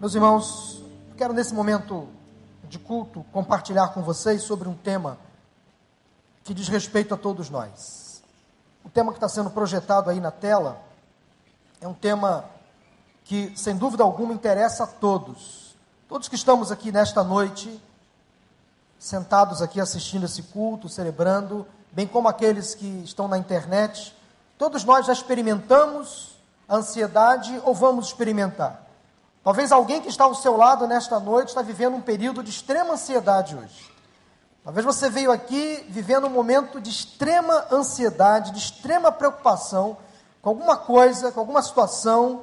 Meus irmãos, quero nesse momento de culto compartilhar com vocês sobre um tema que diz respeito a todos nós. O tema que está sendo projetado aí na tela é um tema que, sem dúvida alguma, interessa a todos. Todos que estamos aqui nesta noite, sentados aqui assistindo esse culto, celebrando, bem como aqueles que estão na internet, todos nós já experimentamos a ansiedade ou vamos experimentar. Talvez alguém que está ao seu lado nesta noite está vivendo um período de extrema ansiedade hoje. Talvez você veio aqui vivendo um momento de extrema ansiedade, de extrema preocupação com alguma coisa, com alguma situação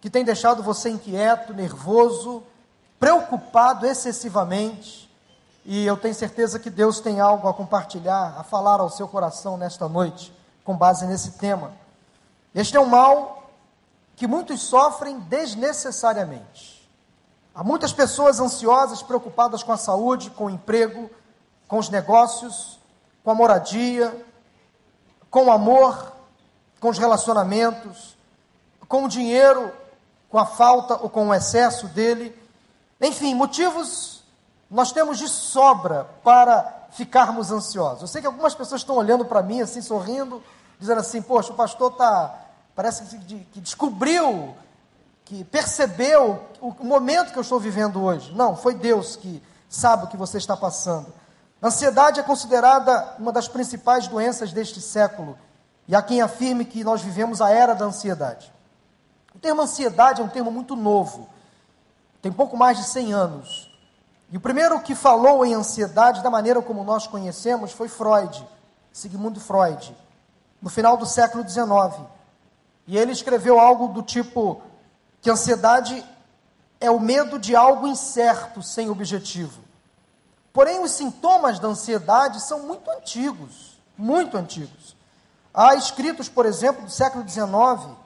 que tem deixado você inquieto, nervoso, preocupado excessivamente. E eu tenho certeza que Deus tem algo a compartilhar, a falar ao seu coração nesta noite, com base nesse tema. Este é um mal que muitos sofrem desnecessariamente. Há muitas pessoas ansiosas, preocupadas com a saúde, com o emprego, com os negócios, com a moradia, com o amor, com os relacionamentos, com o dinheiro, com a falta ou com o excesso dele. Enfim, motivos nós temos de sobra para ficarmos ansiosos. Eu sei que algumas pessoas estão olhando para mim assim, sorrindo, dizendo assim: Poxa, o pastor está parece que, descobriu, que percebeu o momento que eu estou vivendo hoje. Não, foi Deus que sabe o que você está passando. Ansiedade é considerada uma das principais doenças deste século, e há quem afirme que nós vivemos a era da ansiedade. O termo ansiedade é um termo muito novo, tem pouco mais de 100 anos. E o primeiro que falou em ansiedade, da maneira como nós conhecemos, foi Freud, Sigmund Freud, no final do século XIX. E ele escreveu algo do tipo que ansiedade é o medo de algo incerto, sem objetivo. Porém, os sintomas da ansiedade são muito antigos, muito antigos. Há escritos, por exemplo, do século XIX,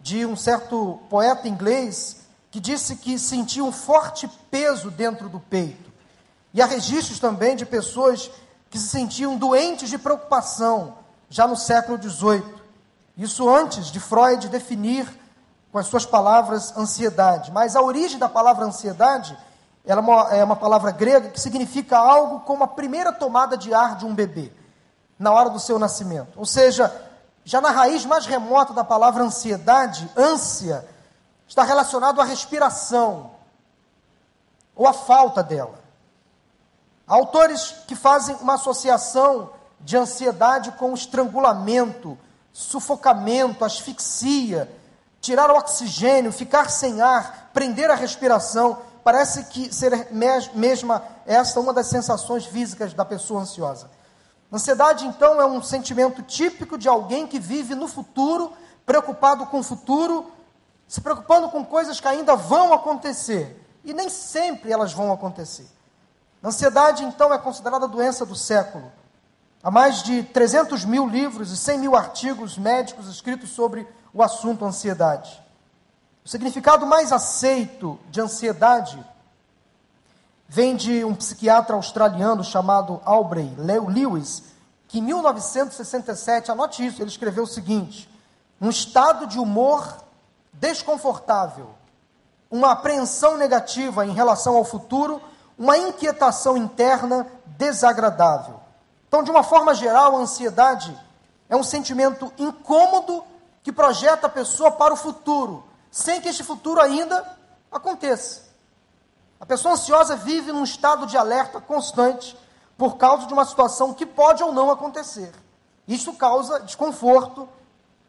de um certo poeta inglês, que disse que sentia um forte peso dentro do peito. E há registros também de pessoas que se sentiam doentes de preocupação, já no século XVIII. Isso antes de Freud definir com as suas palavras ansiedade. Mas a origem da palavra ansiedade ela é, uma, é uma palavra grega que significa algo como a primeira tomada de ar de um bebê, na hora do seu nascimento. Ou seja, já na raiz mais remota da palavra ansiedade, ânsia, está relacionado à respiração, ou à falta dela. Há autores que fazem uma associação de ansiedade com estrangulamento, sufocamento, asfixia, tirar o oxigênio, ficar sem ar, prender a respiração. Parece que ser mesma esta uma das sensações físicas da pessoa ansiosa. Ansiedade, então, é um sentimento típico de alguém que vive no futuro, preocupado com o futuro, se preocupando com coisas que ainda vão acontecer. E nem sempre elas vão acontecer. Ansiedade, então, é considerada a doença do século. Há mais de 300 mil livros e 100 mil artigos médicos escritos sobre o assunto ansiedade. O significado mais aceito de ansiedade vem de um psiquiatra australiano chamado Aubrey Lewis, que em 1967, anote isso, ele escreveu o seguinte: um estado de humor desconfortável, uma apreensão negativa em relação ao futuro, uma inquietação interna desagradável. Então, de uma forma geral, a ansiedade é um sentimento incômodo que projeta a pessoa para o futuro, sem que este futuro ainda aconteça. A pessoa ansiosa vive num estado de alerta constante por causa de uma situação que pode ou não acontecer. Isso causa desconforto,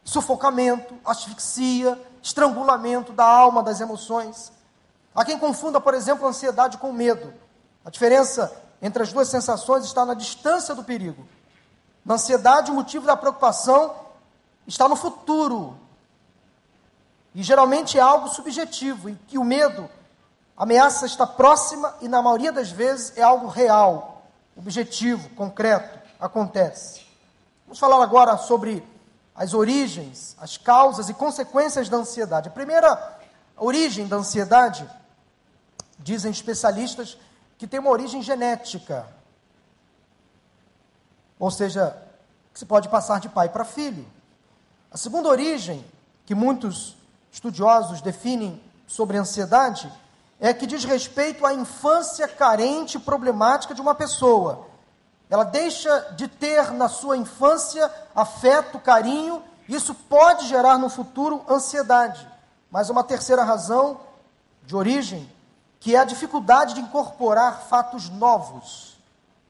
sufocamento, asfixia, estrangulamento da alma, das emoções. Há quem confunda, por exemplo, a ansiedade com medo. A diferença entre as duas sensações está na distância do perigo. Na ansiedade, o motivo da preocupação está no futuro. E geralmente é algo subjetivo, e que o medo, a ameaça está próxima e, na maioria das vezes, é algo real, objetivo, concreto, acontece. Vamos falar agora sobre as origens, as causas e consequências da ansiedade. A primeira origem da ansiedade, dizem especialistas, que tem uma origem genética. Ou seja, que se pode passar de pai para filho. A segunda origem, que muitos estudiosos definem sobre ansiedade é que diz respeito à infância carente e problemática de uma pessoa. Ela deixa de ter na sua infância afeto, carinho, isso pode gerar no futuro ansiedade. Mas uma terceira razão de origem, que é a dificuldade de incorporar fatos novos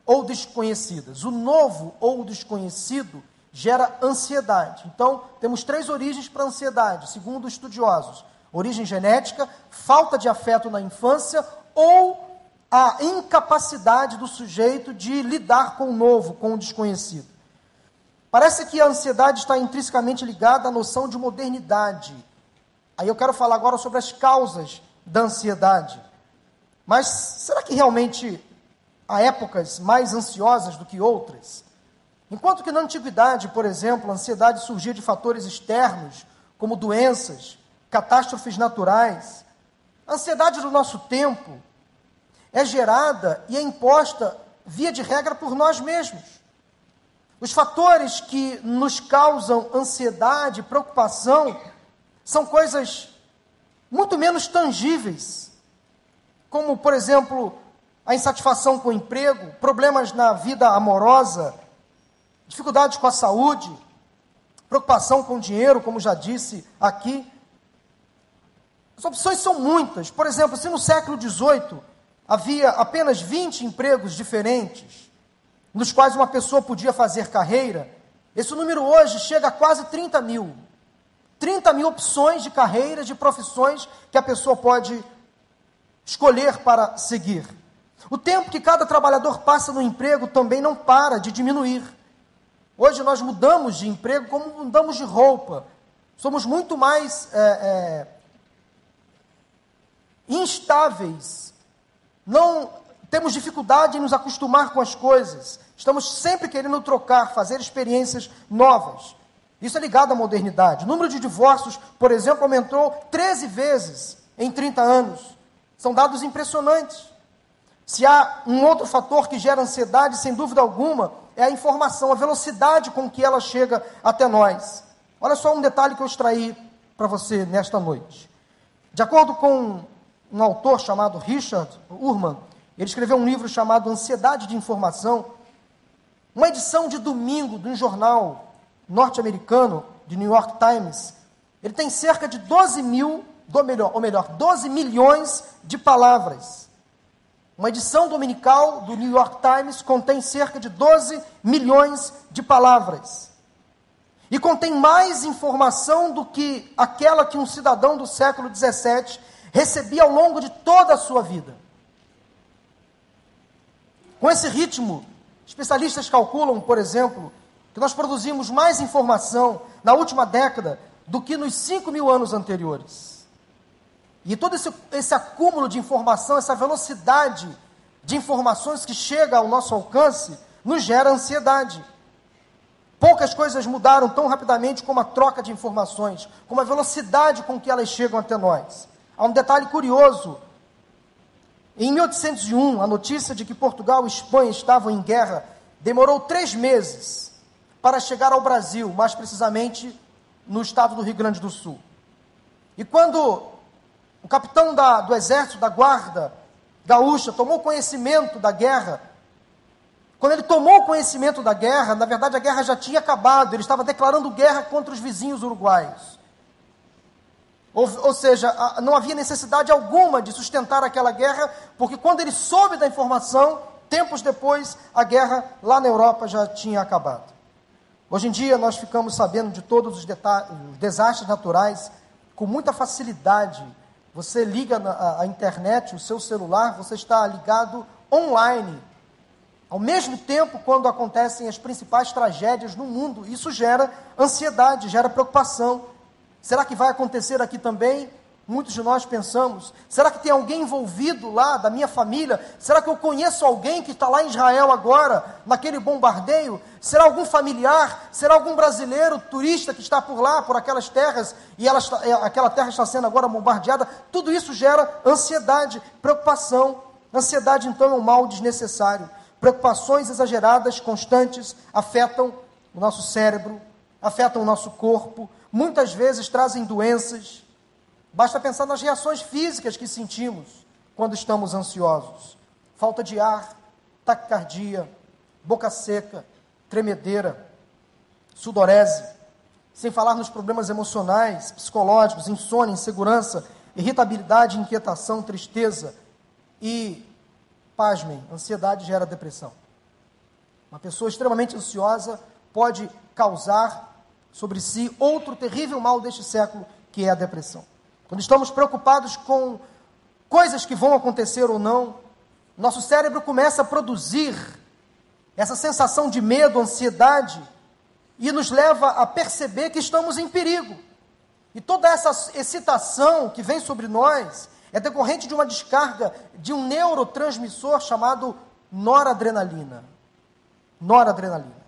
ou desconhecidos. O novo ou o desconhecido gera ansiedade. Então, temos três origens para a ansiedade, segundo estudiosos: origem genética, falta de afeto na infância ou a incapacidade do sujeito de lidar com o novo, com o desconhecido. Parece que a ansiedade está intrinsecamente ligada à noção de modernidade. Aí eu quero falar agora sobre as causas da ansiedade. Mas será que realmente há épocas mais ansiosas do que outras? Enquanto que na antiguidade, por exemplo, a ansiedade surgia de fatores externos, como doenças, catástrofes naturais, a ansiedade do nosso tempo é gerada e é imposta, via de regra, por nós mesmos. Os fatores que nos causam ansiedade, preocupação, são coisas muito menos tangíveis, como, por exemplo, a insatisfação com o emprego, problemas na vida amorosa, dificuldades com a saúde, preocupação com o dinheiro, como já disse aqui. As opções são muitas. Por exemplo, se no século XVIII havia apenas 20 empregos diferentes, nos quais uma pessoa podia fazer carreira, esse número hoje chega a quase 30 mil. 30 mil opções de carreiras, de profissões que a pessoa pode escolher para seguir. O tempo que cada trabalhador passa no emprego também não para de diminuir. Hoje nós mudamos de emprego como mudamos de roupa. Somos muito mais é, é, instáveis não temos dificuldade em nos acostumar com as coisas. Estamos sempre querendo trocar, fazer experiências novas. Isso é ligado à modernidade. O número de divórcios, por exemplo, aumentou 13 vezes em 30 anos. São dados impressionantes. Se há um outro fator que gera ansiedade, sem dúvida alguma, é a informação, a velocidade com que ela chega até nós. Olha só um detalhe que eu extraí para você nesta noite. De acordo com um autor chamado Richard Urman, ele escreveu um livro chamado Ansiedade de Informação, uma edição de domingo de um jornal norte-americano, de New York Times. Ele tem cerca de 12 mil, ou melhor, ou melhor, 12 milhões de palavras. Uma edição dominical do New York Times contém cerca de 12 milhões de palavras. E contém mais informação do que aquela que um cidadão do século 17 recebia ao longo de toda a sua vida. Com esse ritmo, especialistas calculam, por exemplo, que nós produzimos mais informação na última década do que nos 5 mil anos anteriores. E todo esse, esse acúmulo de informação, essa velocidade de informações que chega ao nosso alcance, nos gera ansiedade. Poucas coisas mudaram tão rapidamente como a troca de informações, como a velocidade com que elas chegam até nós. Há um detalhe curioso. Em 1801, a notícia de que Portugal e Espanha estavam em guerra demorou três meses para chegar ao Brasil, mais precisamente no estado do Rio Grande do Sul. E quando o capitão da, do exército, da guarda gaúcha, tomou conhecimento da guerra, quando ele tomou conhecimento da guerra, na verdade a guerra já tinha acabado, ele estava declarando guerra contra os vizinhos uruguaios. Ou, ou seja, não havia necessidade alguma de sustentar aquela guerra, porque quando ele soube da informação, tempos depois, a guerra lá na Europa já tinha acabado. Hoje em dia, nós ficamos sabendo de todos os, os desastres naturais com muita facilidade. Você liga na, a, internet, o seu celular, você está ligado online. Ao mesmo tempo, quando acontecem as principais tragédias no mundo, isso gera ansiedade, gera preocupação. Será que vai acontecer aqui também? Muitos de nós pensamos: será que tem alguém envolvido lá da minha família? Será que eu conheço alguém que está lá em Israel agora, naquele bombardeio? Será algum familiar? Será algum brasileiro, turista que está por lá, por aquelas terras, e ela está, é, aquela terra está sendo agora bombardeada? Tudo isso gera ansiedade, preocupação. Ansiedade, então, é um mal desnecessário. Preocupações exageradas, constantes, afetam o nosso cérebro, afetam o nosso corpo, muitas vezes trazem doenças. Basta pensar nas reações físicas que sentimos quando estamos ansiosos: falta de ar, taquicardia, boca seca, tremedeira, sudorese, sem falar nos problemas emocionais, psicológicos, insônia, insegurança, irritabilidade, inquietação, tristeza e, pasmem, ansiedade gera depressão. Uma pessoa extremamente ansiosa pode causar sobre si outro terrível mal deste século, que é a depressão. Quando estamos preocupados com coisas que vão acontecer ou não, nosso cérebro começa a produzir essa sensação de medo, ansiedade, e nos leva a perceber que estamos em perigo. E toda essa excitação que vem sobre nós é decorrente de uma descarga de um neurotransmissor chamado noradrenalina. Noradrenalina.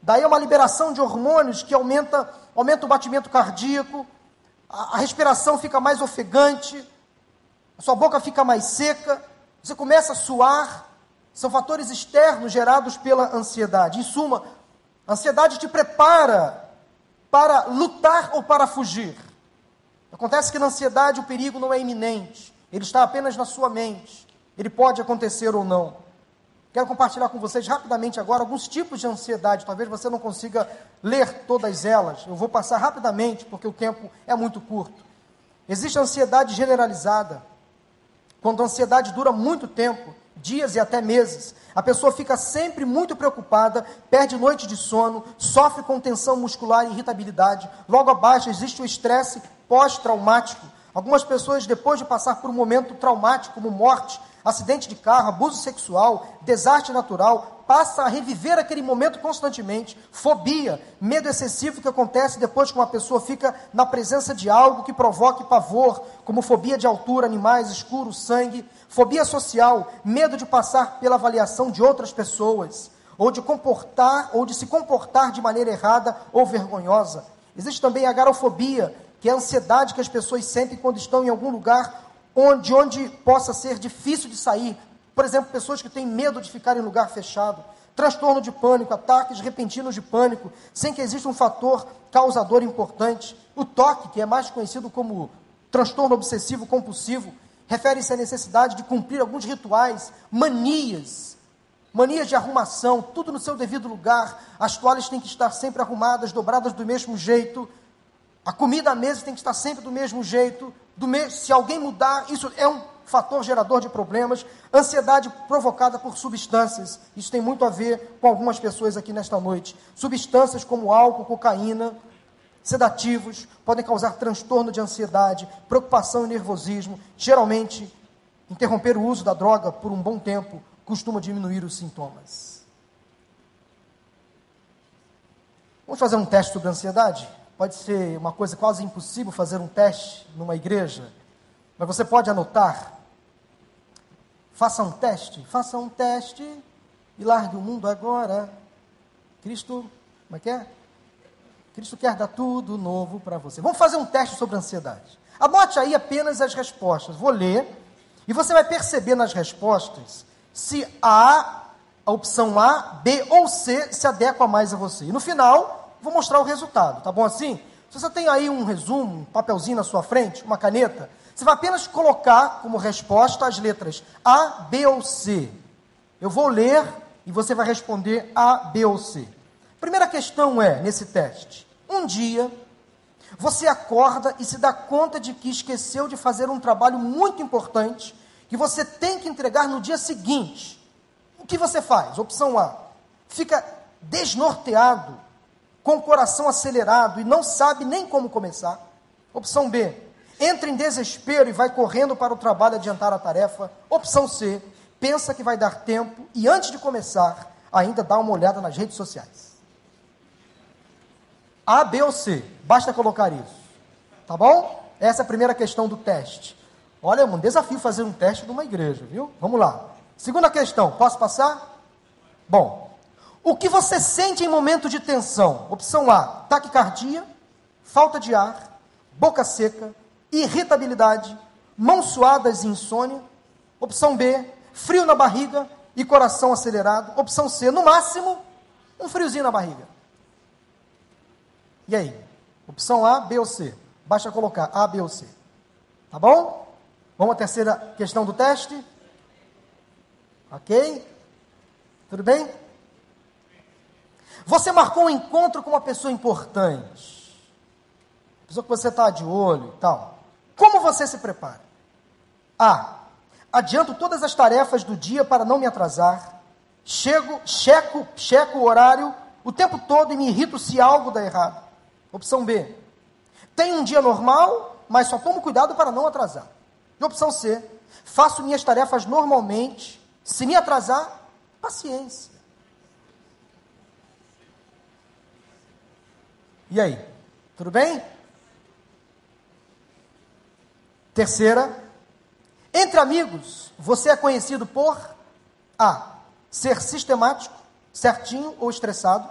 Daí é uma liberação de hormônios que aumenta, aumenta o batimento cardíaco, a, respiração fica mais ofegante, a sua boca fica mais seca, você começa a suar. São fatores externos gerados pela ansiedade. Em suma, a ansiedade te prepara para lutar ou para fugir. Acontece que na ansiedade o perigo não é iminente, ele está apenas na sua mente. Ele pode acontecer ou não. Quero compartilhar com vocês rapidamente agora alguns tipos de ansiedade. Talvez você não consiga ler todas elas. Eu vou passar rapidamente porque o tempo é muito curto. Existe ansiedade generalizada. Quando a ansiedade dura muito tempo, dias e até meses, a pessoa fica sempre muito preocupada, perde noite de sono, sofre com tensão muscular e irritabilidade. Logo abaixo existe o estresse pós-traumático. Algumas pessoas, depois de passar por um momento traumático, como morte, acidente de carro, abuso sexual, desastre natural, passa a reviver aquele momento constantemente. Fobia, medo excessivo que acontece depois que uma pessoa fica na presença de algo que provoque pavor, como fobia de altura, animais, escuro, sangue. Fobia social, medo de passar pela avaliação de outras pessoas, ou de comportar, ou de se comportar de maneira errada ou vergonhosa. Existe também a garofobia, que é a ansiedade que as pessoas sentem quando estão em algum lugar onde, onde possa ser difícil de sair. Por exemplo, pessoas que têm medo de ficar em lugar fechado. Transtorno de pânico, ataques repentinos de pânico, sem que exista um fator causador importante. O toque, que é mais conhecido como transtorno obsessivo compulsivo, refere-se à necessidade de cumprir alguns rituais, manias, manias de arrumação, tudo no seu devido lugar. As toalhas têm que estar sempre arrumadas, dobradas do mesmo jeito. A comida à mesa tem que estar sempre do mesmo jeito. Do me... Se alguém mudar, isso é um fator gerador de problemas. Ansiedade provocada por substâncias. Isso tem muito a ver com algumas pessoas aqui nesta noite. Substâncias como álcool, cocaína, sedativos, podem causar transtorno de ansiedade, preocupação e nervosismo. Geralmente, interromper o uso da droga por um bom tempo costuma diminuir os sintomas. Vamos fazer um teste sobre ansiedade? Pode ser uma coisa quase impossível fazer um teste numa igreja, mas você pode anotar. Faça um teste, faça um teste e largue o mundo agora. Cristo, como é que é? Cristo quer dar tudo novo para você. Vamos fazer um teste sobre ansiedade. Anote aí apenas as respostas. Vou ler e você vai perceber nas respostas se A, a opção A, B ou C se adequa mais a você. E no final, vou mostrar o resultado. Tá bom assim? Se você tem aí um resumo, um papelzinho na sua frente, uma caneta, você vai apenas colocar como resposta as letras A, B ou C. Eu vou ler e você vai responder A, B ou C. Primeira questão é, nesse teste: um dia você acorda e se dá conta de que esqueceu de fazer um trabalho muito importante que você tem que entregar no dia seguinte. O que você faz? Opção A: fica desnorteado, com o coração acelerado e não sabe nem como começar. Opção B: entra em desespero e vai correndo para o trabalho adiantar a tarefa. Opção C: pensa que vai dar tempo e antes de começar, ainda dá uma olhada nas redes sociais. A, B ou C. Basta colocar isso. Tá bom? Essa é a primeira questão do teste. Olha, é um desafio fazer um teste numa igreja, viu? Vamos lá. Segunda questão, posso passar? Bom, o que você sente em momento de tensão? Opção A, taquicardia, falta de ar, boca seca, irritabilidade, mãos suadas e insônia. Opção B, frio na barriga e coração acelerado. Opção C, no máximo, um friozinho na barriga. E aí? Opção A, B ou C? Basta colocar A, B ou C. Tá bom? Vamos à terceira questão do teste? Ok? Tudo bem? Você marcou um encontro com uma pessoa importante, pessoa que você está de olho e tal. Como você se prepara? A. Adianto todas as tarefas do dia para não me atrasar. Chego, checo, checo o horário o tempo todo e me irrito se algo dá errado. Opção B. Tenho um dia normal, mas só tomo cuidado para não atrasar. E opção C. Faço minhas tarefas normalmente. Se me atrasar, paciência. E aí? Tudo bem? Terceira. Entre amigos, você é conhecido por A. Ser sistemático, certinho ou estressado.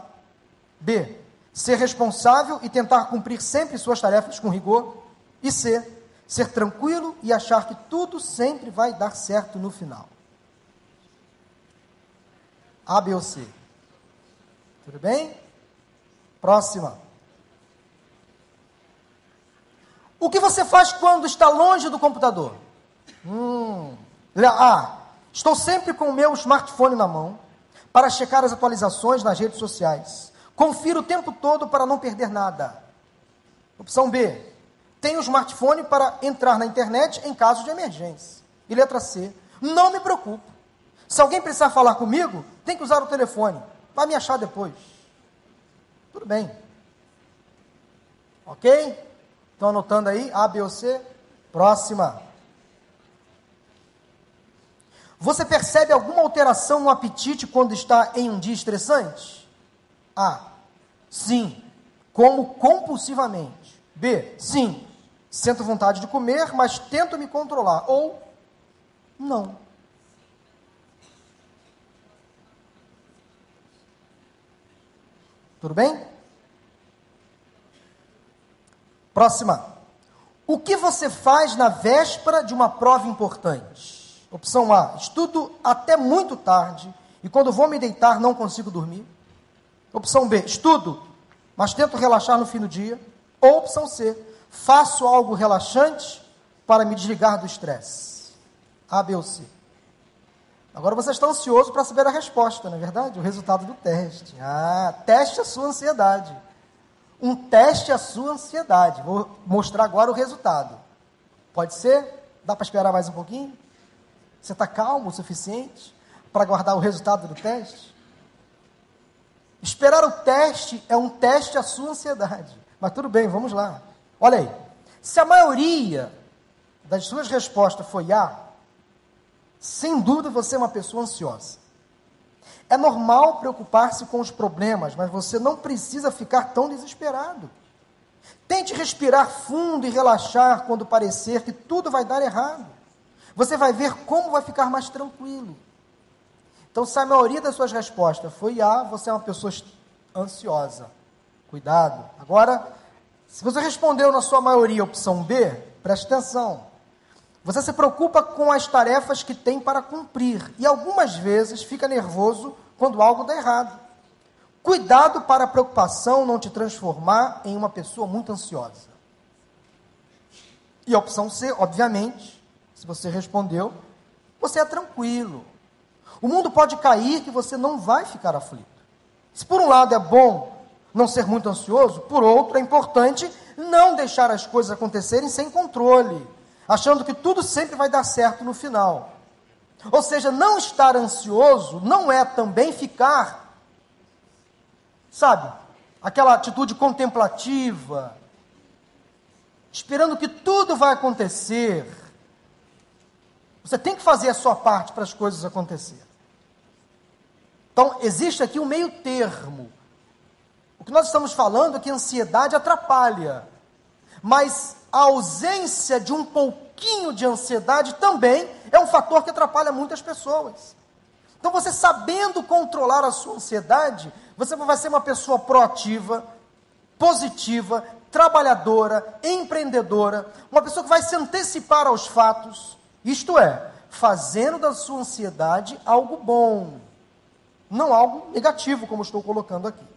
B. Ser responsável e tentar cumprir sempre suas tarefas com rigor. E C. Ser tranquilo e achar que tudo sempre vai dar certo no final. A, B ou C? Tudo bem? Próxima. O que você faz quando está longe do computador? Hum. A. Estou sempre com o meu smartphone na mão para checar as atualizações nas redes sociais. Confiro o tempo todo para não perder nada. Opção B. Tenho o smartphone para entrar na internet em caso de emergência. E letra C. Não me preocupo. Se alguém precisar falar comigo, tem que usar o telefone. Vai me achar depois. Tudo bem. Ok? Estão anotando aí? A, B ou C? Próxima. Você percebe alguma alteração no apetite quando está em um dia estressante? A. Sim. Como compulsivamente. B. Sim. Sinto vontade de comer, mas tento me controlar. Ou não. Tudo bem? Próxima. O que você faz na véspera de uma prova importante? Opção A, estudo até muito tarde e quando vou me deitar não consigo dormir. Opção B, estudo, mas tento relaxar no fim do dia. Ou opção C, faço algo relaxante para me desligar do estresse. A, B ou C. Agora você está ansioso para saber a resposta, não é verdade? O resultado do teste. Ah, teste a sua ansiedade. Um teste a sua ansiedade. Vou mostrar agora o resultado. Pode ser? Dá para esperar mais um pouquinho? Você está calmo o suficiente para guardar o resultado do teste? Esperar o teste é um teste à sua ansiedade. Mas tudo bem, vamos lá. Olha aí. Se a maioria das suas respostas foi A, sem dúvida você é uma pessoa ansiosa. É normal preocupar-se com os problemas, mas você não precisa ficar tão desesperado. Tente respirar fundo e relaxar quando parecer que tudo vai dar errado. Você vai ver como vai ficar mais tranquilo. Então, se a maioria das suas respostas foi A, você é uma pessoa ansiosa. Cuidado. Agora, se você respondeu na sua maioria a opção B, preste atenção. Você se preocupa com as tarefas que tem para cumprir e algumas vezes fica nervoso quando algo dá errado. Cuidado para a preocupação não te transformar em uma pessoa muito ansiosa. E a opção C, obviamente, se você respondeu, você é tranquilo. O mundo pode cair que você não vai ficar aflito. Se por um lado é bom não ser muito ansioso, por outro é importante não deixar as coisas acontecerem sem controle, achando que tudo sempre vai dar certo no final. Ou seja, não estar ansioso não é também ficar, sabe, aquela atitude contemplativa, esperando que tudo vai acontecer, você tem que fazer a sua parte para as coisas acontecerem. Então, existe aqui um meio termo. O que nós estamos falando é que a ansiedade atrapalha, mas a ausência de um pouquinho de ansiedade também é um fator que atrapalha muitas pessoas. Então, você sabendo controlar a sua ansiedade, você vai ser uma pessoa proativa, positiva, trabalhadora, empreendedora, uma pessoa que vai se antecipar aos fatos, isto é, fazendo da sua ansiedade algo bom, não algo negativo, como estou colocando aqui.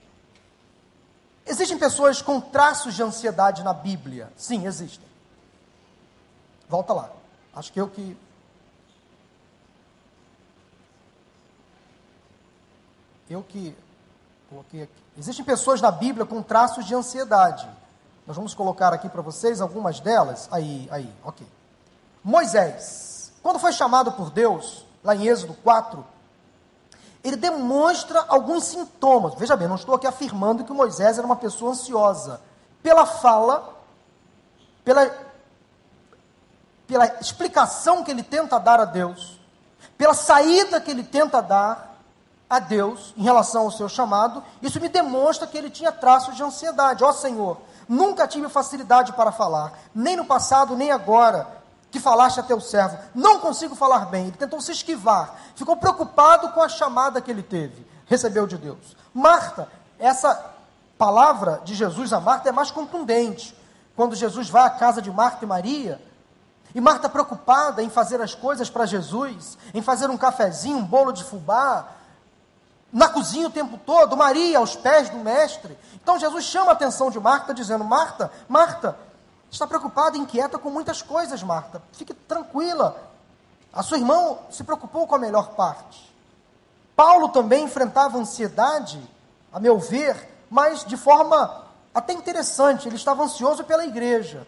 Existem pessoas com traços de ansiedade na Bíblia? Sim, existem. Volta lá. Acho que eu que. Eu que coloquei aqui. Existem pessoas na Bíblia com traços de ansiedade. Nós vamos colocar aqui para vocês algumas delas. Aí, aí, ok. Moisés, quando foi chamado por Deus, lá em Êxodo 4, ele demonstra alguns sintomas. Veja bem, não estou aqui afirmando que Moisés era uma pessoa ansiosa. Pela fala, pela, pela explicação que ele tenta dar a Deus, pela saída que ele tenta dar a Deus em relação ao seu chamado, isso me demonstra que ele tinha traços de ansiedade. Ó oh, Senhor, nunca tive facilidade para falar, nem no passado, nem agora, que falaste a teu servo. Não consigo falar bem. Ele tentou se esquivar, ficou preocupado com a chamada que ele teve, recebeu de Deus. Marta, essa palavra de Jesus a Marta é mais contundente. Quando Jesus vai à casa de Marta e Maria, e Marta preocupada em fazer as coisas para Jesus, em fazer um cafezinho, um bolo de fubá, na cozinha o tempo todo, Maria aos pés do mestre. Então Jesus chama a atenção de Marta, dizendo: Marta, Marta, está preocupada inquieta com muitas coisas, Marta. Fique tranquila. A sua irmã se preocupou com a melhor parte. Paulo também enfrentava ansiedade, a meu ver, mas de forma até interessante, ele estava ansioso pela igreja.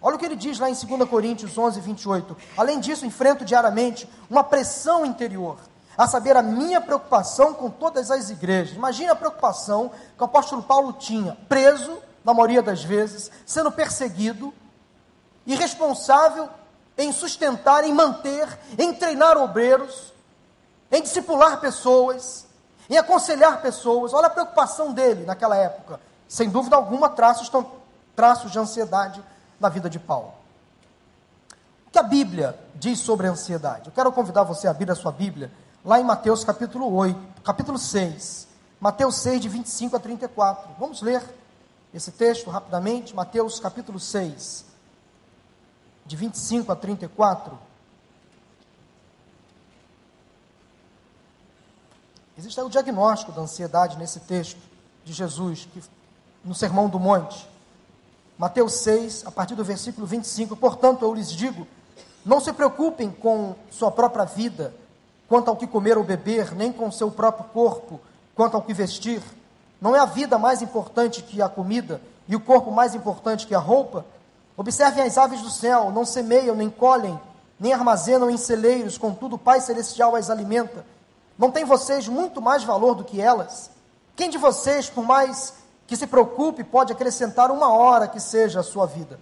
Olha o que ele diz lá em 2 Coríntios 11, 28. Além disso, enfrento diariamente uma pressão interior, a saber, a minha preocupação com todas as igrejas. Imagine a preocupação que o apóstolo Paulo tinha, preso, na maioria das vezes, sendo perseguido, e responsável em sustentar, em manter, em treinar obreiros, em discipular pessoas, em aconselhar pessoas. Olha a preocupação dele naquela época sem dúvida alguma, traços, traços de ansiedade na vida de Paulo. O que a Bíblia diz sobre a ansiedade? Eu quero convidar você a abrir a sua Bíblia lá em Mateus capítulo 8, capítulo 6. Mateus 6, de 25 a 34. Vamos ler esse texto rapidamente. Mateus capítulo 6, de 25 a 34. Existe aí o diagnóstico da ansiedade nesse texto de Jesus, que no Sermão do Monte. Mateus 6, a partir do versículo 25. Portanto, eu lhes digo: não se preocupem com sua própria vida, quanto ao que comer ou beber, nem com seu próprio corpo, quanto ao que vestir. Não é a vida mais importante que a comida, e o corpo mais importante que a roupa? Observem as aves do céu: não semeiam, nem colhem, nem armazenam em celeiros, contudo o Pai Celestial as alimenta. Não tem vocês muito mais valor do que elas? Quem de vocês, por mais que se preocupe pode acrescentar uma hora que seja a sua vida.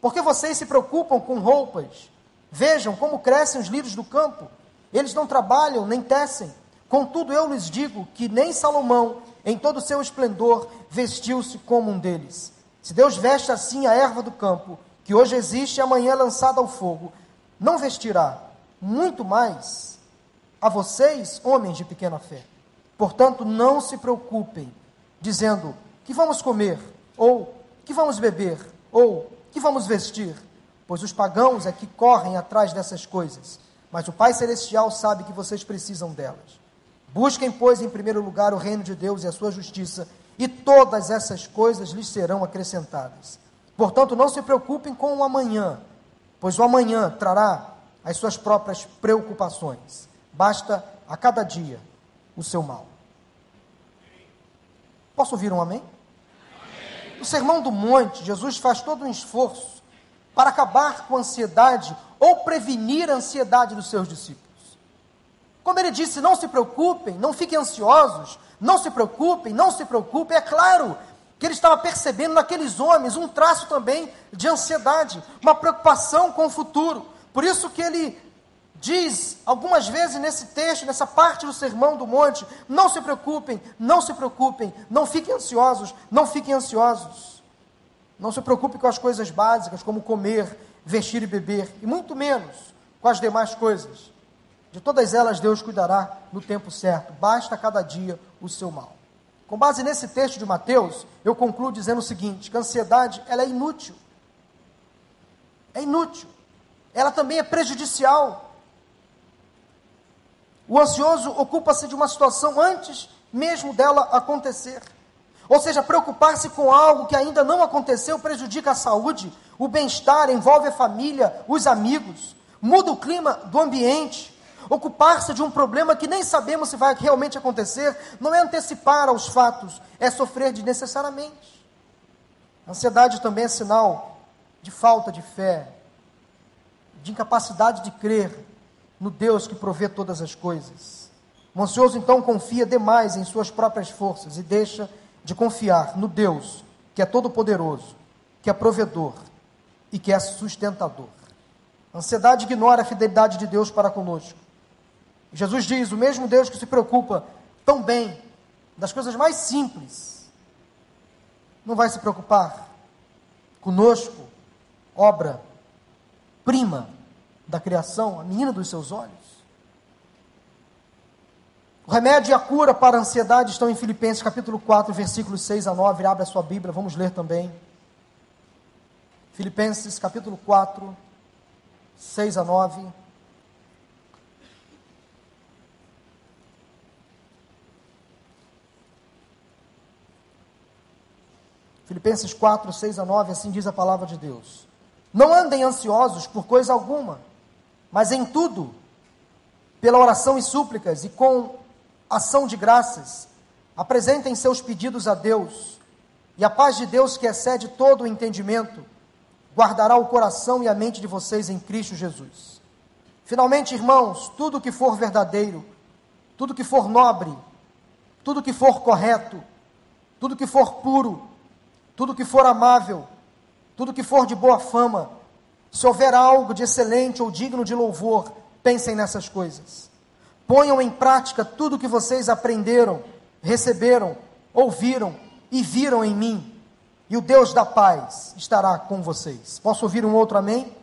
Porque vocês se preocupam com roupas. Vejam como crescem os lírios do campo. Eles não trabalham nem tecem. Contudo, eu lhes digo que nem Salomão, em todo o seu esplendor, vestiu-se como um deles. Se Deus veste assim a erva do campo, que hoje existe e amanhã é lançada ao fogo, não vestirá muito mais a vocês, homens de pequena fé. Portanto, não se preocupem dizendo: que vamos comer? Ou que vamos beber? Ou que vamos vestir? Pois os pagãos é que correm atrás dessas coisas, mas o Pai Celestial sabe que vocês precisam delas. Busquem, pois, em primeiro lugar o reino de Deus e a sua justiça, e todas essas coisas lhes serão acrescentadas. Portanto, não se preocupem com o amanhã, pois o amanhã trará as suas próprias preocupações. Basta a cada dia o seu mal. Posso ouvir um amém? No Sermão do Monte, Jesus faz todo um esforço para acabar com a ansiedade ou prevenir a ansiedade dos seus discípulos. Como ele disse, não se preocupem, não fiquem ansiosos, não se preocupem, não se preocupem. É claro que ele estava percebendo naqueles homens um traço também de ansiedade, uma preocupação com o futuro. Por isso que ele diz algumas vezes nesse texto, nessa parte do Sermão do Monte: não se preocupem, não se preocupem, não fiquem ansiosos, não fiquem ansiosos. Não se preocupe com as coisas básicas, como comer, vestir e beber, e muito menos com as demais coisas. De todas elas Deus cuidará no tempo certo, basta cada dia o seu mal. Com base nesse texto de Mateus, eu concluo dizendo o seguinte: que a ansiedade ela é inútil. É inútil. Ela também é prejudicial. O ansioso ocupa-se de uma situação antes mesmo dela acontecer. Ou seja, preocupar-se com algo que ainda não aconteceu prejudica a saúde, o bem-estar, envolve a família, os amigos, muda o clima do ambiente. Ocupar-se de um problema que nem sabemos se vai realmente acontecer não é antecipar aos fatos, é sofrer desnecessariamente. A ansiedade também é sinal de falta de fé, de incapacidade de crer no Deus que provê todas as coisas. O ansioso então confia demais em suas próprias forças e deixa de confiar no Deus que é todo-poderoso, que é provedor e que é sustentador. A ansiedade ignora a fidelidade de Deus para conosco. Jesus diz: o mesmo Deus que se preocupa tão bem das coisas mais simples, não vai se preocupar conosco, obra prima da criação, a menina dos seus olhos. O remédio e a cura para a ansiedade estão em Filipenses capítulo 4, versículos 6 a 9. Abre a sua Bíblia, vamos ler também. Filipenses capítulo 4, 6 a 9. Filipenses 4, 6 a 9, assim diz a palavra de Deus. Não andem ansiosos por coisa alguma, mas em tudo, pela oração e súplicas e com ação de graças, apresentem seus pedidos a Deus, e a paz de Deus, que excede todo o entendimento, guardará o coração e a mente de vocês em Cristo Jesus. Finalmente, irmãos, tudo que for verdadeiro, tudo que for nobre, tudo que for correto, tudo que for puro, tudo que for amável, tudo que for de boa fama, se houver algo de excelente ou digno de louvor, pensem nessas coisas. Ponham em prática tudo o que vocês aprenderam, receberam, ouviram e viram em mim, e o Deus da paz estará com vocês. Posso ouvir um outro amém? amém?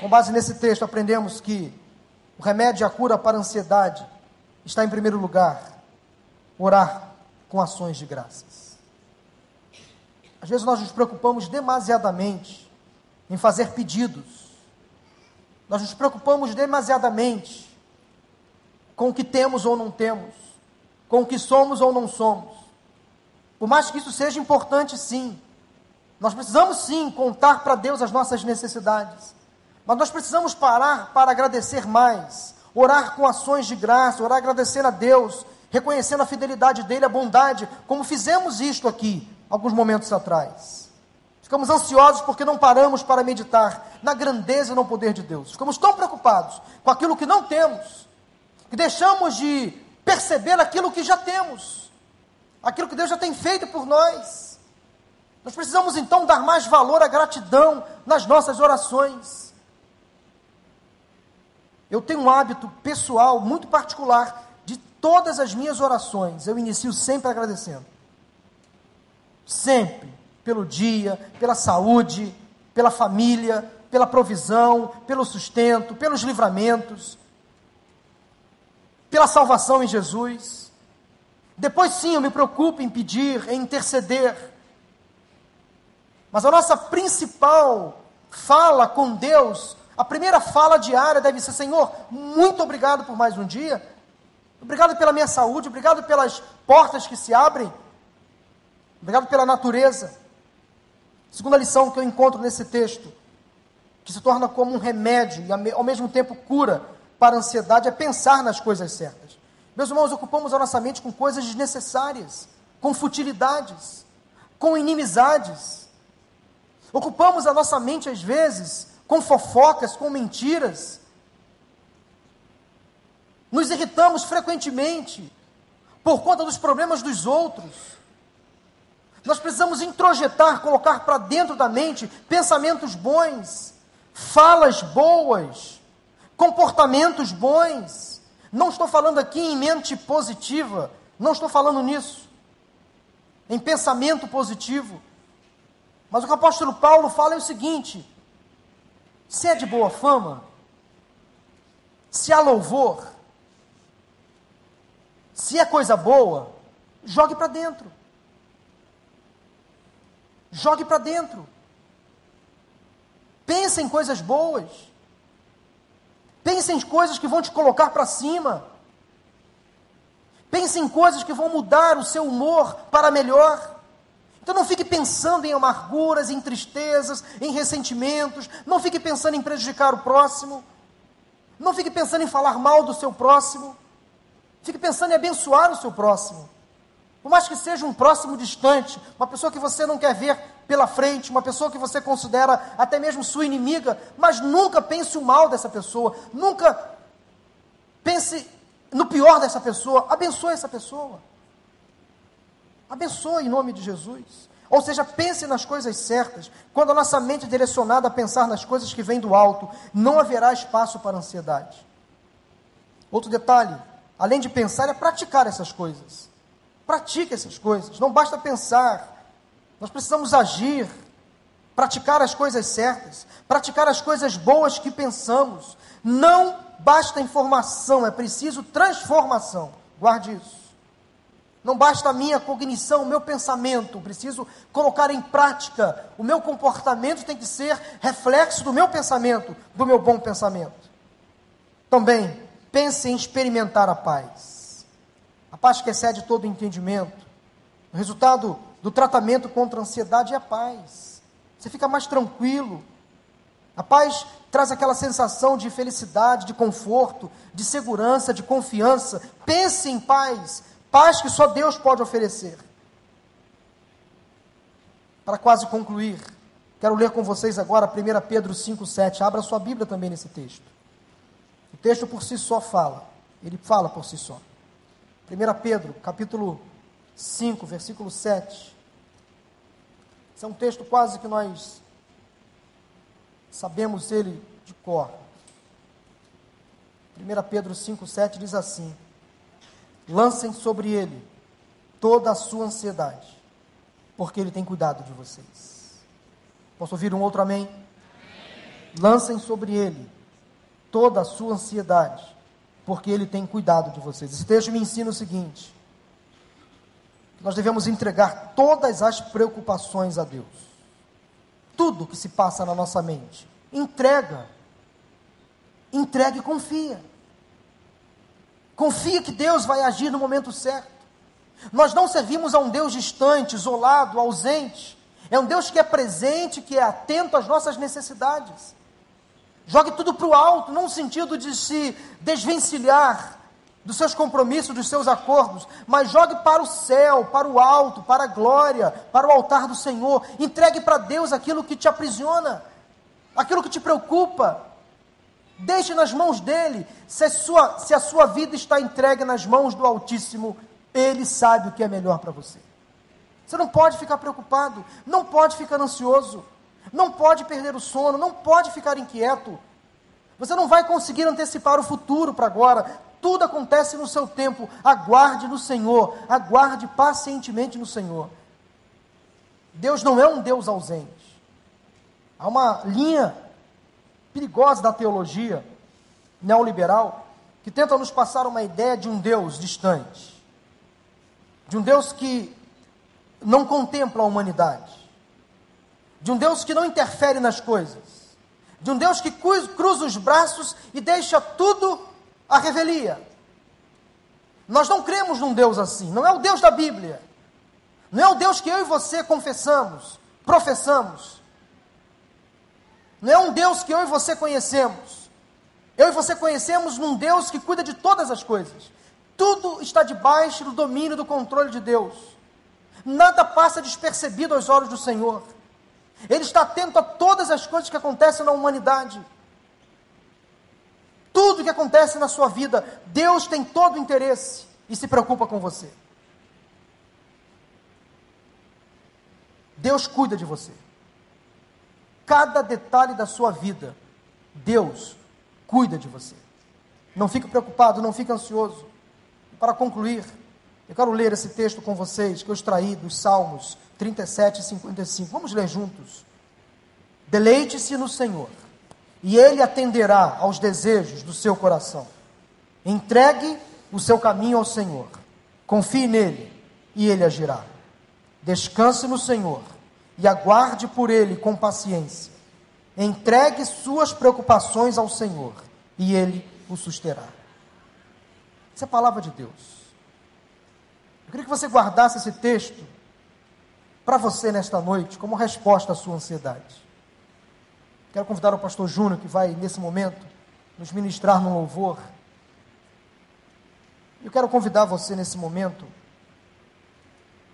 Com base nesse texto, aprendemos que o remédio e a cura para a ansiedade está, em primeiro lugar, orar com ações de graças. Às vezes nós nos preocupamos demasiadamente em fazer pedidos, nós nos preocupamos demasiadamente com o que temos ou não temos, com o que somos ou não somos. Por mais que isso seja importante, sim, nós precisamos sim contar para Deus as nossas necessidades, mas nós precisamos parar para agradecer mais, orar com ações de graça, orar agradecendo a Deus, reconhecendo a fidelidade dele, a bondade, como fizemos isto aqui alguns momentos atrás. Ficamos ansiosos porque não paramos para meditar na grandeza e no poder de Deus. Ficamos tão preocupados com aquilo que não temos que deixamos de perceber aquilo que já temos, aquilo que Deus já tem feito por nós. Nós precisamos então dar mais valor à gratidão nas nossas orações. Eu tenho um hábito pessoal muito particular de todas as minhas orações, eu inicio sempre agradecendo. Sempre pelo dia, pela saúde, pela família, pela provisão, pelo sustento, pelos livramentos pela salvação em Jesus. Depois sim, eu me preocupo em pedir, em interceder. Mas a nossa principal fala com Deus, a primeira fala diária deve ser: Senhor, muito obrigado por mais um dia. Obrigado pela minha saúde, obrigado pelas portas que se abrem. Obrigado pela natureza. Segunda lição que eu encontro nesse texto, que se torna como um remédio e ao mesmo tempo cura para a ansiedade é pensar nas coisas certas. Meus irmãos, ocupamos a nossa mente com coisas desnecessárias, com futilidades, com inimizades. Ocupamos a nossa mente, às vezes, com fofocas, com mentiras. Nos irritamos frequentemente por conta dos problemas dos outros. Nós precisamos introjetar, colocar para dentro da mente pensamentos bons, falas boas, comportamentos bons. Não estou falando aqui em mente positiva, não estou falando nisso. Em pensamento positivo. Mas o que o apóstolo Paulo fala é o seguinte: se é de boa fama, se há louvor, se é coisa boa, jogue para dentro. Jogue para dentro. Pense em coisas boas. Pense em coisas que vão te colocar para cima. Pense em coisas que vão mudar o seu humor para melhor. Então não fique pensando em amarguras, em tristezas, em ressentimentos, não fique pensando em prejudicar o próximo, não fique pensando em falar mal do seu próximo, fique pensando em abençoar o seu próximo. Por mais que seja um próximo distante, uma pessoa que você não quer ver pela frente, uma pessoa que você considera até mesmo sua inimiga, mas nunca pense o mal dessa pessoa, nunca pense no pior dessa pessoa, abençoe essa pessoa. Abençoe em nome de Jesus. Ou seja, pense nas coisas certas. Quando a nossa mente é direcionada a pensar nas coisas que vêm do alto, não haverá espaço para ansiedade. Outro detalhe, além de pensar, é praticar essas coisas. Pratique essas coisas. Não basta pensar, nós precisamos agir, praticar as coisas certas, praticar as coisas boas que pensamos. Não basta informação, é preciso transformação. Guarde isso. Não basta a minha cognição, o meu pensamento, preciso colocar em prática. O meu comportamento tem que ser reflexo do meu pensamento, do meu bom pensamento. Também, pense em experimentar a paz. A paz que excede todo entendimento. O resultado do tratamento contra a ansiedade é a paz. Você fica mais tranquilo. A paz traz aquela sensação de felicidade, de conforto, de segurança, de confiança. Pense em paz Paz que só Deus pode oferecer. Para quase concluir, quero ler com vocês agora 1 Pedro 5,7. Abra sua Bíblia também nesse texto. O texto por si só fala. Ele fala por si só. 1 Pedro, capítulo 5, versículo 7. Esse é um texto quase que nós sabemos ele de cor. 1 Pedro 5, 7 diz assim: Lancem sobre ele toda a sua ansiedade, porque ele tem cuidado de vocês. Posso ouvir um outro amém? amém? Lancem sobre ele toda a sua ansiedade, porque ele tem cuidado de vocês. Esse texto me ensina o seguinte: nós devemos entregar todas as preocupações a Deus. Tudo que se passa na nossa mente, entrega. Entrega e confia. Confia que Deus vai agir no momento certo. Nós não servimos a um Deus distante, isolado, ausente. É um Deus que é presente, que é atento às nossas necessidades. Jogue tudo para o alto, não no sentido de se desvencilhar dos seus compromissos, dos seus acordos, mas jogue para o céu, para o alto, para a glória, para o altar do Senhor. Entregue para Deus aquilo que te aprisiona, aquilo que te preocupa. Deixe nas mãos dele. Se a, sua, se a sua vida está entregue nas mãos do Altíssimo, ele sabe o que é melhor para você. Você não pode ficar preocupado, não pode ficar ansioso, não pode perder o sono, não pode ficar inquieto. Você não vai conseguir antecipar o futuro para agora. Tudo acontece no seu tempo. Aguarde no Senhor, aguarde pacientemente no Senhor. Deus não é um Deus ausente. Há uma linha perigosa da teologia neoliberal, que tenta nos passar uma ideia de um Deus distante, de um Deus que não contempla a humanidade, de um Deus que não interfere nas coisas, de um Deus que cruza os braços e deixa tudo à revelia. Nós não cremos num Deus assim, não é o Deus da Bíblia, não é o Deus que eu e você confessamos, professamos. Não é um Deus que eu e você conhecemos. Eu e você conhecemos um Deus que cuida de todas as coisas. Tudo está debaixo do domínio, do controle de Deus. Nada passa despercebido aos olhos do Senhor. Ele está atento a todas as coisas que acontecem na humanidade. Tudo que acontece na sua vida, Deus tem todo o interesse e se preocupa com você. Deus cuida de você cada detalhe da sua vida, Deus cuida de você. Não fique preocupado, não fique ansioso. Para concluir, eu quero ler esse texto com vocês, que eu extraí dos Salmos 37 e 55. Vamos ler juntos. Deleite-se no Senhor, e Ele atenderá aos desejos do seu coração. Entregue o seu caminho ao Senhor. Confie nele, e Ele agirá. Descanse no Senhor e aguarde por ele com paciência. Entregue suas preocupações ao Senhor e ele o susterá. Essa é a palavra de Deus. Eu queria que você guardasse esse texto para você nesta noite, como resposta à sua ansiedade. Quero convidar o pastor Júnior, que vai nesse momento nos ministrar no louvor. Eu quero convidar você nesse momento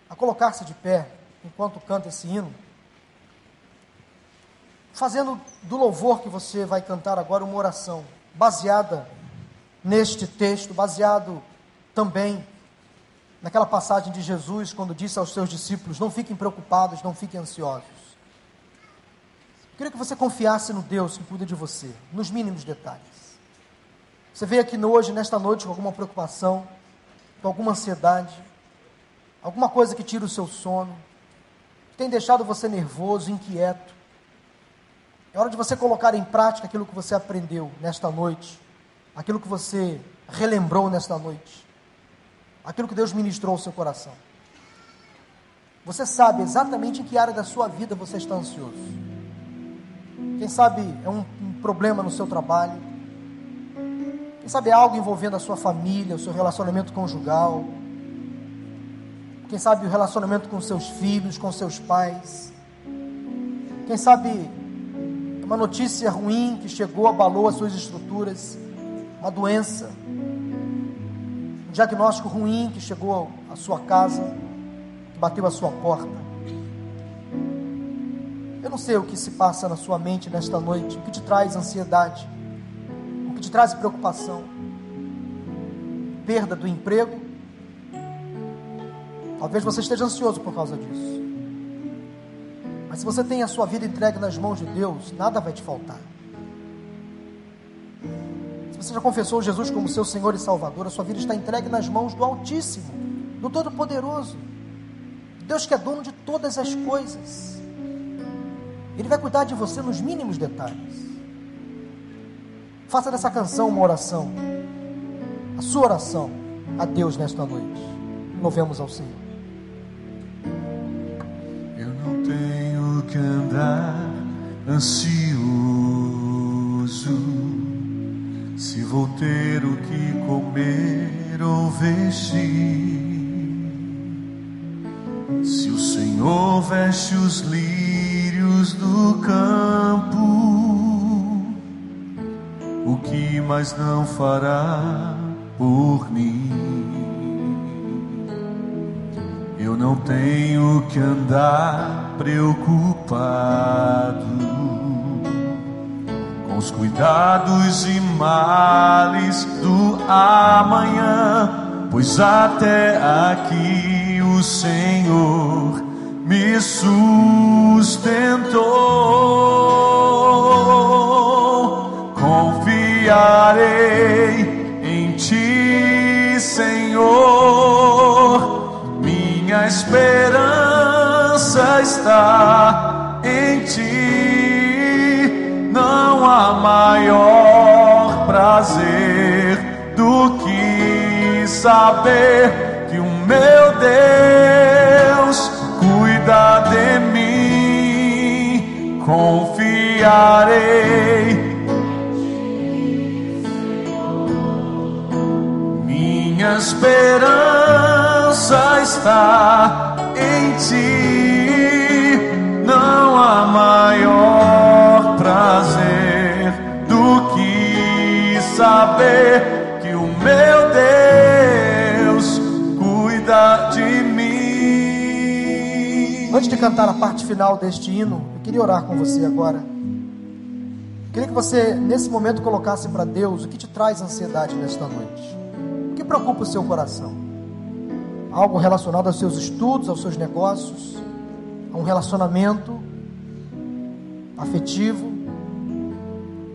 a colocar-se de pé enquanto canta esse hino, fazendo do louvor que você vai cantar agora uma oração baseada neste texto, baseado também naquela passagem de Jesus, quando disse aos seus discípulos: Não fiquem preocupados, não fiquem ansiosos. Eu queria que você confiasse no Deus que cuida de você, nos mínimos detalhes. Você veio aqui hoje, nesta noite, com alguma preocupação, com alguma ansiedade, alguma coisa que tira o seu sono, que tem deixado você nervoso, inquieto. É hora de você colocar em prática aquilo que você aprendeu nesta noite, aquilo que você relembrou nesta noite aquilo que Deus ministrou ao seu coração. Você sabe exatamente em que área da sua vida você está ansioso. Quem sabe é um, um problema no seu trabalho. Quem sabe é algo envolvendo a sua família, o seu relacionamento conjugal. Quem sabe o relacionamento com seus filhos, com seus pais. Quem sabe uma notícia ruim que chegou, abalou as suas estruturas, uma doença diagnóstico ruim que chegou à sua casa, que bateu à sua porta. Eu não sei o que se passa na sua mente nesta noite, o que te traz ansiedade, o que te traz preocupação, perda do emprego. Talvez você esteja ansioso por causa disso. Mas se você tem a sua vida entregue nas mãos de Deus, nada vai te faltar. Se você já confessou Jesus como seu Senhor e Salvador, a sua vida está entregue nas mãos do Altíssimo, do Todo-Poderoso, Deus que é dono de todas as coisas. Ele vai cuidar de você nos mínimos detalhes. Faça dessa canção uma oração, a sua oração a Deus nesta noite. Louvemos ao Senhor. Eu não tenho que andar ansioso vou ter o que comer ou vestir. Se o Senhor veste os lírios do campo, o que mais não fará por mim? Eu não tenho que andar preocupado os cuidados e males do amanhã, pois até aqui o Senhor me sustentou. Confiarei em Ti, Senhor, minha esperança está em Ti não há maior prazer do que saber que o meu Deus cuida de mim. Confiarei. Minha esperança está em ti. Não há maior prazer saber que o meu Deus cuida de mim. Antes de cantar a parte final deste hino, eu queria orar com você agora. Queria que você, nesse momento, colocasse para Deus o que te traz ansiedade nesta noite. O que preocupa o seu coração? Algo relacionado aos seus estudos, aos seus negócios, a um relacionamento afetivo,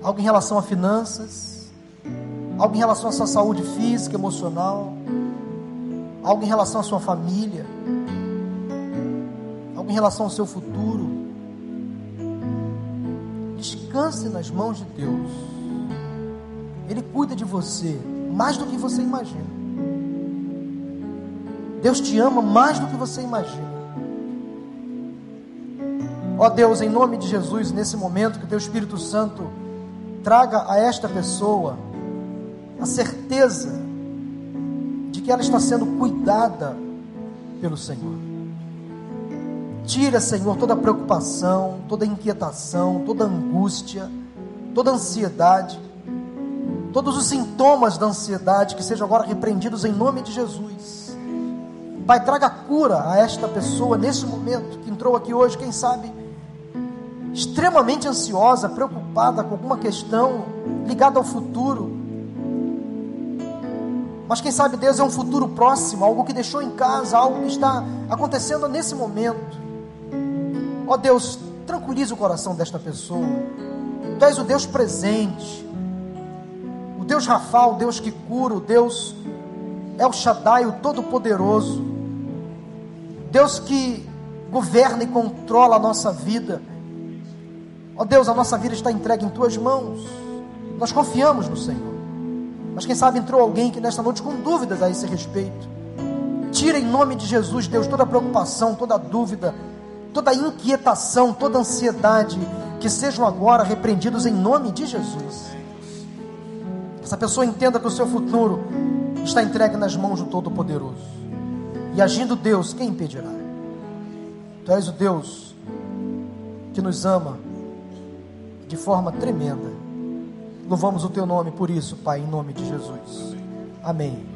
algo em relação a finanças, algo em relação à sua saúde física, emocional, algo em relação à sua família, algo em relação ao seu futuro. Descanse nas mãos de Deus. Ele cuida de você mais do que você imagina. Deus te ama mais do que você imagina. Ó Deus, em nome de Jesus, nesse momento, que o Teu Espírito Santo traga a esta pessoa a certeza de que ela está sendo cuidada pelo Senhor. Tira, Senhor, toda preocupação, toda inquietação, toda angústia, toda ansiedade, todos os sintomas da ansiedade que sejam agora repreendidos em nome de Jesus. Pai, traga cura a esta pessoa nesse momento que entrou aqui hoje, quem sabe, extremamente ansiosa, preocupada com alguma questão ligada ao futuro. Mas quem sabe Deus é um futuro próximo, algo que deixou em casa, algo que está acontecendo nesse momento. Ó oh Deus, tranquilize o coração desta pessoa. Tu és o Deus presente, o Deus Rafa, o Deus que cura, o Deus é o Shaddai, o Todo-Poderoso, Deus que governa e controla a nossa vida. Ó oh Deus, a nossa vida está entregue em tuas mãos. Nós confiamos no Senhor. Mas quem sabe entrou alguém que nesta noite com dúvidas a esse respeito. Tira em nome de Jesus, Deus, toda preocupação, toda dúvida, toda inquietação, toda ansiedade, que sejam agora repreendidos em nome de Jesus. Essa pessoa entenda que o seu futuro está entregue nas mãos do Todo-Poderoso. E agindo Deus, quem impedirá? Tu és o Deus que nos ama de forma tremenda. Louvamos o teu nome por isso, Pai, em nome de Jesus. Amém.